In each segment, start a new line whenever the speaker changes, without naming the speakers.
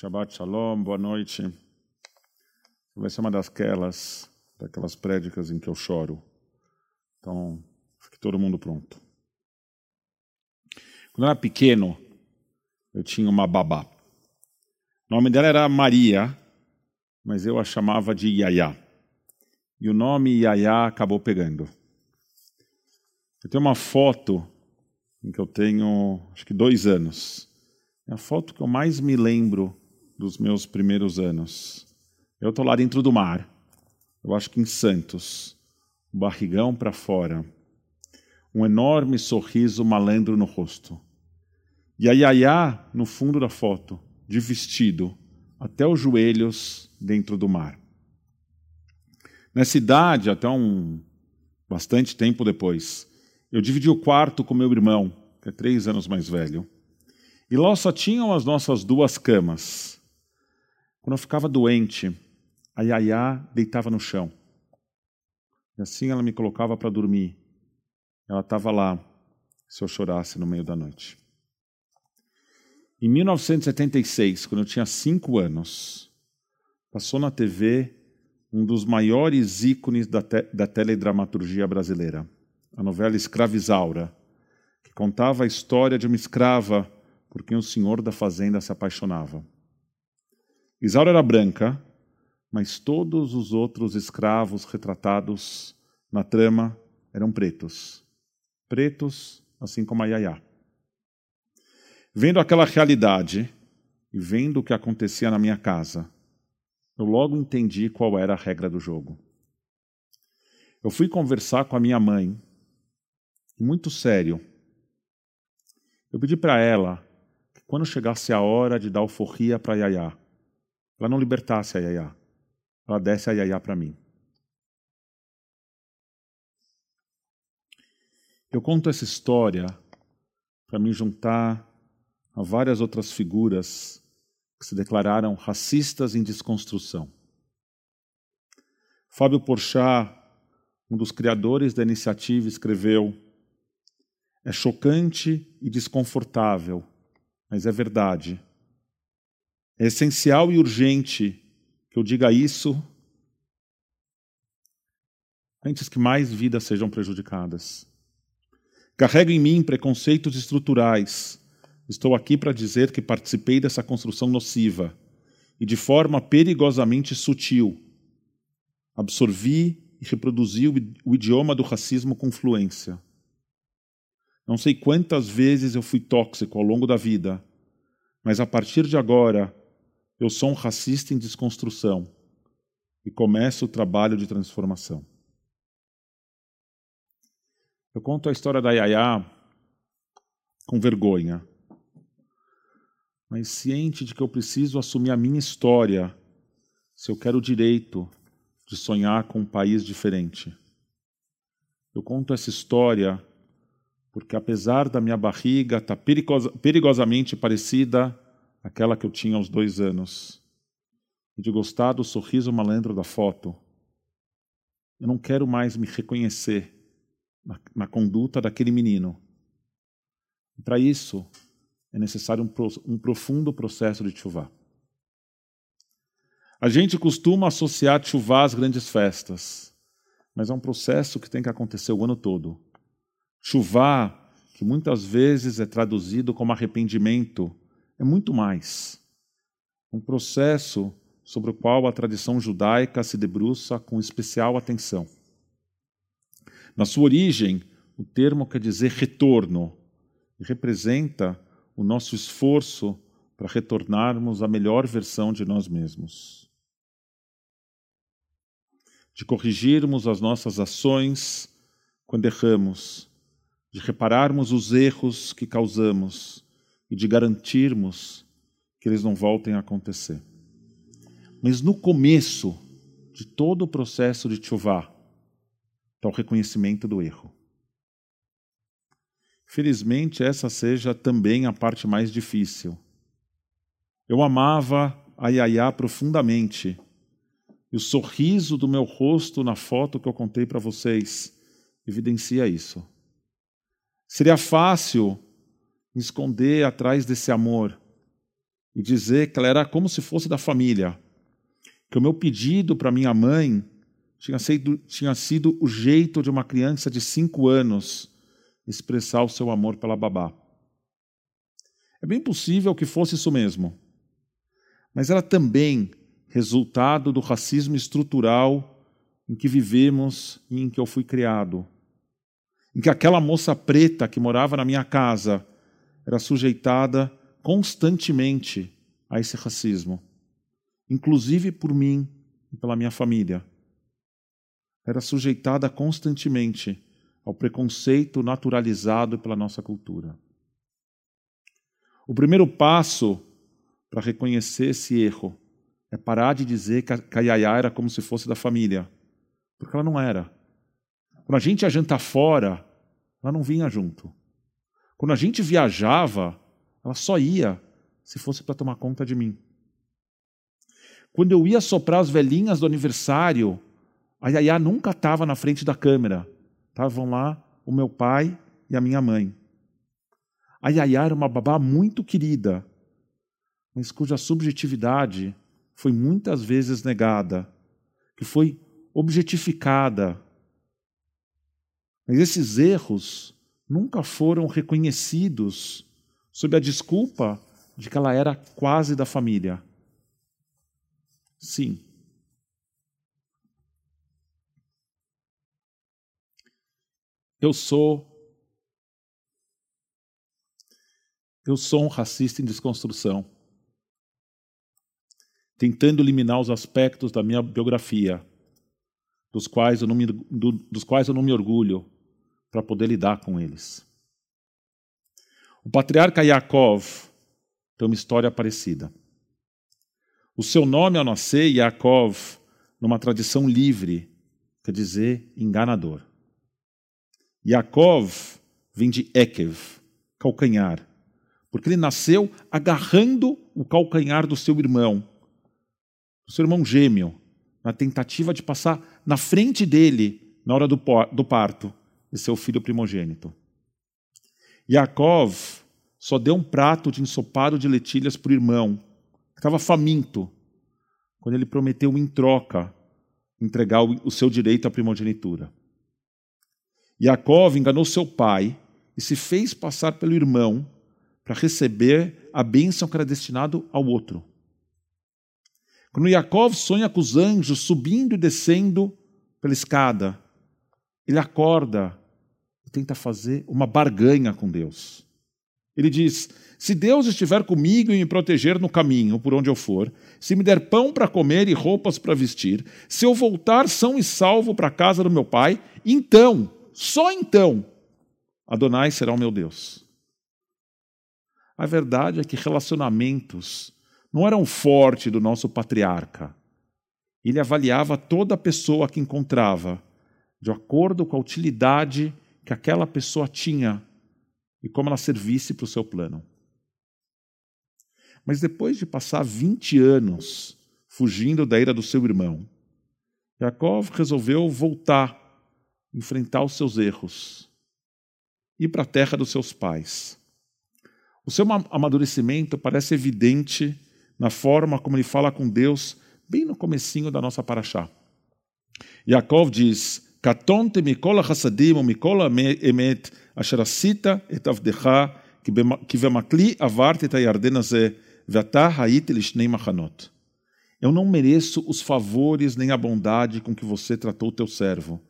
Shabbat Shalom, boa noite. Vai ser uma daquelas, daquelas prédicas em que eu choro. Então, fique todo mundo pronto. Quando eu era pequeno, eu tinha uma babá. O nome dela era Maria, mas eu a chamava de Yaya. E o nome Yaya acabou pegando. Eu tenho uma foto em que eu tenho, acho que dois anos. É a foto que eu mais me lembro dos meus primeiros anos. Eu estou lá dentro do mar, eu acho que em Santos, barrigão para fora, um enorme sorriso malandro no rosto. E a Yaya no fundo da foto, de vestido, até os joelhos dentro do mar. Nessa idade, até um bastante tempo depois, eu dividi o quarto com meu irmão, que é três anos mais velho. E lá só tinham as nossas duas camas. Quando eu ficava doente, a Yaya deitava no chão. E assim ela me colocava para dormir. Ela estava lá se eu chorasse no meio da noite. Em 1976, quando eu tinha cinco anos, passou na TV um dos maiores ícones da, te da teledramaturgia brasileira, a novela Escravizaura, que contava a história de uma escrava por quem o senhor da fazenda se apaixonava. Isaura era branca, mas todos os outros escravos retratados na trama eram pretos. Pretos, assim como a Yaya. Vendo aquela realidade e vendo o que acontecia na minha casa, eu logo entendi qual era a regra do jogo. Eu fui conversar com a minha mãe, muito sério. Eu pedi para ela que quando chegasse a hora de dar alforria para Yaya, ela não libertasse a Yaya, ela desse a Yaya para mim. Eu conto essa história para me juntar a várias outras figuras que se declararam racistas em desconstrução. Fábio Porchat, um dos criadores da iniciativa, escreveu: É chocante e desconfortável, mas é verdade. É essencial e urgente que eu diga isso antes que mais vidas sejam prejudicadas. Carrego em mim preconceitos estruturais. Estou aqui para dizer que participei dessa construção nociva e de forma perigosamente sutil. Absorvi e reproduzi o idioma do racismo com fluência. Não sei quantas vezes eu fui tóxico ao longo da vida, mas a partir de agora eu sou um racista em desconstrução e começo o trabalho de transformação. Eu conto a história da Yaya com vergonha, mas ciente de que eu preciso assumir a minha história se eu quero o direito de sonhar com um país diferente. Eu conto essa história porque, apesar da minha barriga estar tá perigosa, perigosamente parecida àquela que eu tinha aos dois anos, e de gostar do sorriso malandro da foto, eu não quero mais me reconhecer na, na conduta daquele menino. Para isso, é necessário um, um profundo processo de chuvá. A gente costuma associar chuvá às grandes festas, mas é um processo que tem que acontecer o ano todo. Chuvá, que muitas vezes é traduzido como arrependimento, é muito mais. Um processo sobre o qual a tradição judaica se debruça com especial atenção. Na sua origem, o termo quer dizer retorno e representa o nosso esforço para retornarmos à melhor versão de nós mesmos. De corrigirmos as nossas ações quando erramos, de repararmos os erros que causamos e de garantirmos que eles não voltem a acontecer. Mas no começo de todo o processo de chuvá, está o reconhecimento do erro. Felizmente, essa seja também a parte mais difícil. Eu amava a Yaya profundamente. E o sorriso do meu rosto na foto que eu contei para vocês evidencia isso. Seria fácil me esconder atrás desse amor e dizer que ela era como se fosse da família, que o meu pedido para minha mãe tinha sido, tinha sido o jeito de uma criança de cinco anos expressar o seu amor pela babá. É bem possível que fosse isso mesmo, mas era também resultado do racismo estrutural em que vivemos e em que eu fui criado. Em que aquela moça preta que morava na minha casa era sujeitada constantemente a esse racismo, inclusive por mim e pela minha família. Era sujeitada constantemente ao preconceito naturalizado pela nossa cultura. O primeiro passo para reconhecer esse erro é parar de dizer que a Yaya era como se fosse da família, porque ela não era. Quando a gente ia jantar fora, ela não vinha junto. Quando a gente viajava, ela só ia se fosse para tomar conta de mim. Quando eu ia soprar as velhinhas do aniversário, a Yaya nunca estava na frente da câmera. Estavam lá o meu pai e a minha mãe. A Yaya era uma babá muito querida, mas cuja subjetividade foi muitas vezes negada, que foi objetificada. Mas esses erros nunca foram reconhecidos sob a desculpa de que ela era quase da família. Sim. Eu sou eu sou um racista em desconstrução, tentando eliminar os aspectos da minha biografia, dos quais eu não me, do, dos quais eu não me orgulho, para poder lidar com eles. O patriarca Yaakov tem uma história parecida. O seu nome ao nascer, Yaakov, numa tradição livre, quer dizer enganador. Yaakov vem de Ekev, calcanhar, porque ele nasceu agarrando o calcanhar do seu irmão, do seu irmão gêmeo, na tentativa de passar na frente dele na hora do, do parto de seu filho primogênito. Yaakov só deu um prato de ensopado de letilhas para o irmão, que estava faminto, quando ele prometeu em troca entregar o seu direito à primogenitura. Yaakov enganou seu pai e se fez passar pelo irmão para receber a bênção que era destinado ao outro. Quando Yaakov sonha com os anjos subindo e descendo pela escada, ele acorda e tenta fazer uma barganha com Deus. Ele diz: Se Deus estiver comigo e me proteger no caminho por onde eu for, se me der pão para comer e roupas para vestir, se eu voltar são e salvo para a casa do meu pai, então só então Adonai será o meu Deus. A verdade é que relacionamentos não eram forte do nosso patriarca. Ele avaliava toda pessoa que encontrava de acordo com a utilidade que aquela pessoa tinha e como ela servisse para o seu plano. Mas depois de passar 20 anos fugindo da ira do seu irmão, Yaakov resolveu voltar enfrentar os seus erros, ir para a terra dos seus pais. O seu amadurecimento parece evidente na forma como ele fala com Deus, bem no comecinho da nossa paraxá. Yaakov diz, קטונתי מכל החסדים ומכל האמת אשר עשית את עבדך, כי במקלי עברתי את הירדן הזה, ואתה הייתי לשני מחנות. Eu não mereço os favores nem a bondade com que você tratou o teu servo.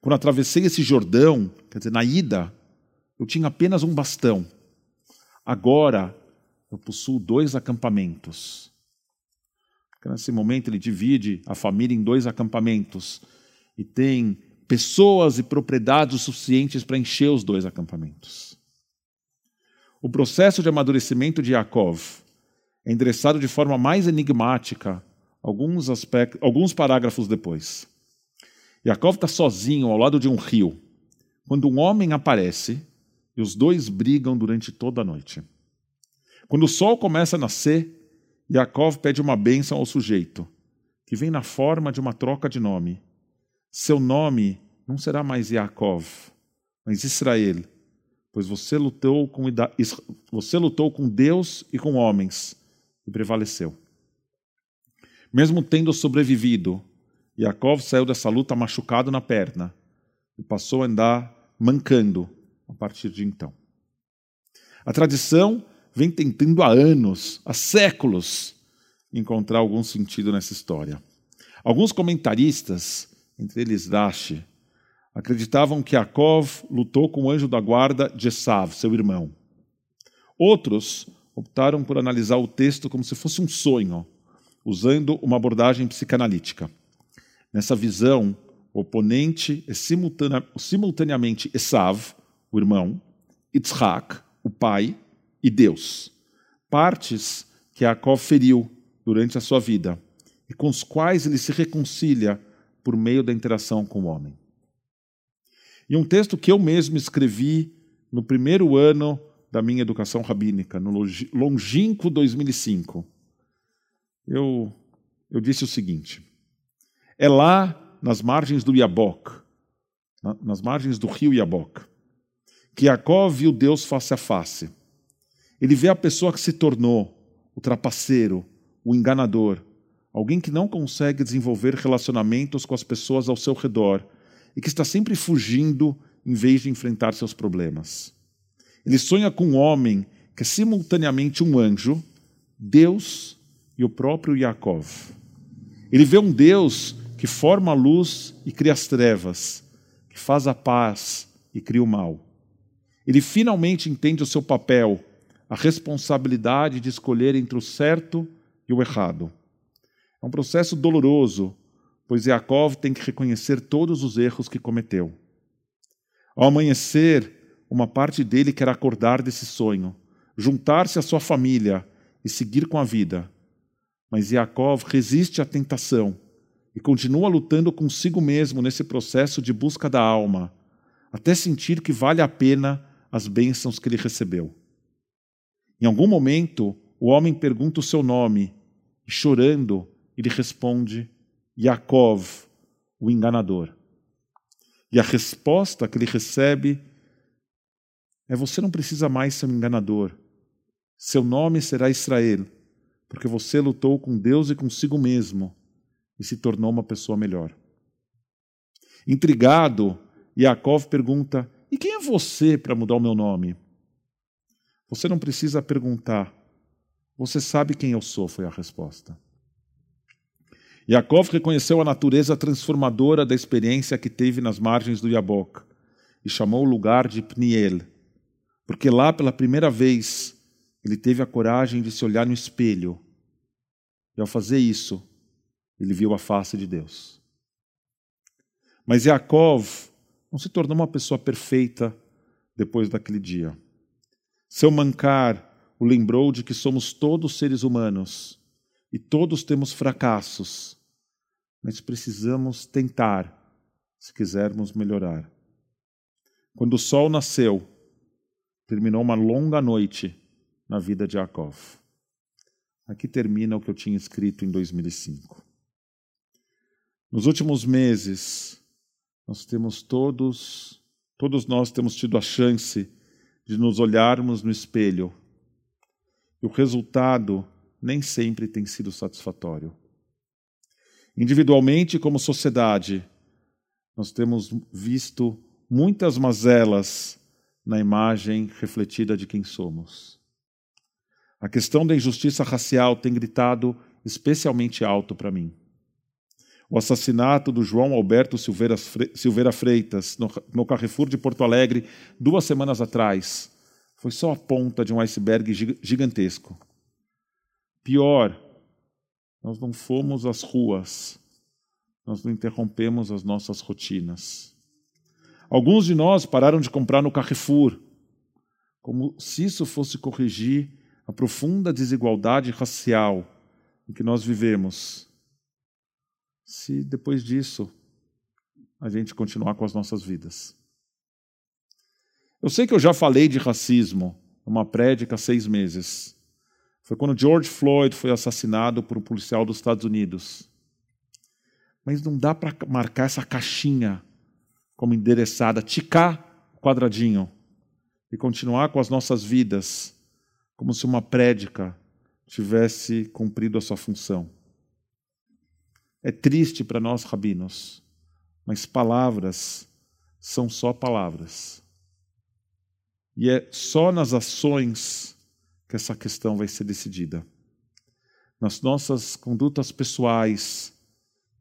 Quando atravessei esse Jordão, quer dizer, na ida, eu tinha apenas um bastão. Agora, eu possuo dois acampamentos. Nesse momento, ele divide a família em dois acampamentos e tem pessoas e propriedades suficientes para encher os dois acampamentos. O processo de amadurecimento de Yaakov é endereçado de forma mais enigmática alguns, aspectos, alguns parágrafos depois. Yaakov está sozinho ao lado de um rio, quando um homem aparece e os dois brigam durante toda a noite. Quando o sol começa a nascer, Yaakov pede uma bênção ao sujeito, que vem na forma de uma troca de nome. Seu nome não será mais Yaakov, mas Israel, pois você lutou com, você lutou com Deus e com homens, e prevaleceu. Mesmo tendo sobrevivido, Yaakov saiu dessa luta machucado na perna e passou a andar mancando a partir de então. A tradição vem tentando há anos, há séculos, encontrar algum sentido nessa história. Alguns comentaristas, entre eles Rashi, acreditavam que Yaakov lutou com o anjo da guarda de Esav, seu irmão. Outros optaram por analisar o texto como se fosse um sonho, usando uma abordagem psicanalítica. Nessa visão, o oponente é simultaneamente Esav, o irmão, Yitzhak, o pai, e Deus. Partes que Yaakov feriu durante a sua vida e com os quais ele se reconcilia por meio da interação com o homem. E um texto que eu mesmo escrevi no primeiro ano da minha educação rabínica, no longínquo 2005. Eu, eu disse o seguinte: é lá, nas margens do Yabok, nas margens do rio Yabok, que Jacó viu Deus face a face. Ele vê a pessoa que se tornou o trapaceiro, o enganador, alguém que não consegue desenvolver relacionamentos com as pessoas ao seu redor e que está sempre fugindo em vez de enfrentar seus problemas. Ele sonha com um homem que é simultaneamente um anjo, Deus e o próprio Yaakov. Ele vê um Deus que forma a luz e cria as trevas, que faz a paz e cria o mal. Ele finalmente entende o seu papel, a responsabilidade de escolher entre o certo e o errado. É um processo doloroso, pois Yaakov tem que reconhecer todos os erros que cometeu. Ao amanhecer, uma parte dele quer acordar desse sonho, juntar-se à sua família e seguir com a vida. Mas Yaakov resiste à tentação e continua lutando consigo mesmo nesse processo de busca da alma, até sentir que vale a pena as bênçãos que ele recebeu. Em algum momento, o homem pergunta o seu nome e, chorando, ele responde: Yaakov, o enganador. E a resposta que ele recebe é você não precisa mais ser um enganador. Seu nome será Israel, porque você lutou com Deus e consigo mesmo e se tornou uma pessoa melhor. Intrigado, Yaakov pergunta: E quem é você para mudar o meu nome? Você não precisa perguntar. Você sabe quem eu sou, foi a resposta. Yaakov reconheceu a natureza transformadora da experiência que teve nas margens do Yabok e chamou o lugar de Pniel, porque lá, pela primeira vez, ele teve a coragem de se olhar no espelho. E ao fazer isso, ele viu a face de Deus. Mas Yaakov não se tornou uma pessoa perfeita depois daquele dia. Seu mancar o lembrou de que somos todos seres humanos e todos temos fracassos, mas precisamos tentar se quisermos melhorar. Quando o sol nasceu, terminou uma longa noite na vida de Yaakov. Aqui termina o que eu tinha escrito em 2005. Nos últimos meses, nós temos todos, todos nós temos tido a chance de nos olharmos no espelho. E o resultado nem sempre tem sido satisfatório. Individualmente, como sociedade, nós temos visto muitas mazelas na imagem refletida de quem somos. A questão da injustiça racial tem gritado especialmente alto para mim. O assassinato do João Alberto Silveira, Freitas no Carrefour de Porto Alegre duas semanas atrás foi só a ponta de um iceberg gigantesco. Pior, nós não fomos às ruas, nós não interrompemos as nossas rotinas. Alguns de nós pararam de comprar no Carrefour, como se isso fosse corrigir a profunda desigualdade racial em que nós vivemos. Se depois disso a gente continuar com as nossas vidas. Eu sei que eu já falei de racismo numa prédica há seis meses. Foi quando George Floyd foi assassinado por um policial dos Estados Unidos. Mas não dá para marcar essa caixinha como endereçada, ticar o quadradinho e continuar com as nossas vidas como se uma prédica tivesse cumprido a sua função. É triste para nós, rabinos, mas palavras são só palavras. E é só nas ações que essa questão vai ser decidida. Nas nossas condutas pessoais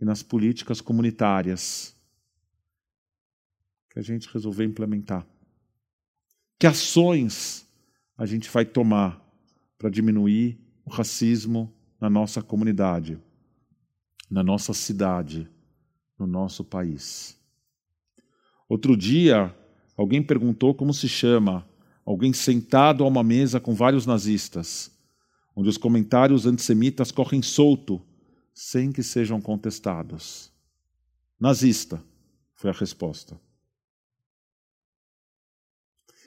e nas políticas comunitárias que a gente resolver implementar. Que ações a gente vai tomar para diminuir o racismo na nossa comunidade, na nossa cidade, no nosso país. Outro dia, alguém perguntou como se chama alguém sentado a uma mesa com vários nazistas, onde os comentários antissemitas correm solto, sem que sejam contestados. Nazista, foi a resposta.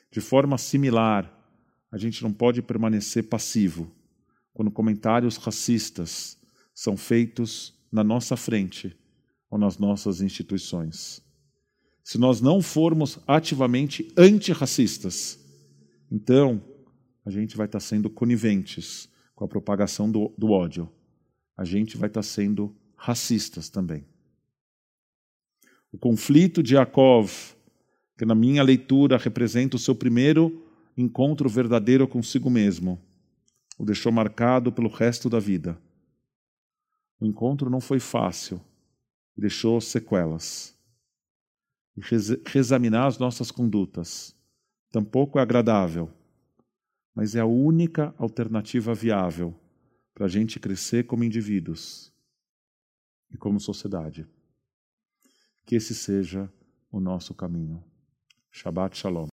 De forma similar, a gente não pode permanecer passivo quando comentários racistas são feitos na nossa frente ou nas nossas instituições. Se nós não formos ativamente antirracistas, então a gente vai estar sendo coniventes com a propagação do, do ódio. A gente vai estar sendo racistas também. O conflito de Yaakov, que na minha leitura representa o seu primeiro encontro verdadeiro consigo mesmo, o deixou marcado pelo resto da vida. O encontro não foi fácil, deixou sequelas. E reexaminar as nossas condutas tampouco é agradável, mas é a única alternativa viável para a gente crescer como indivíduos e como sociedade. Que esse seja o nosso caminho. Shabbat Shalom.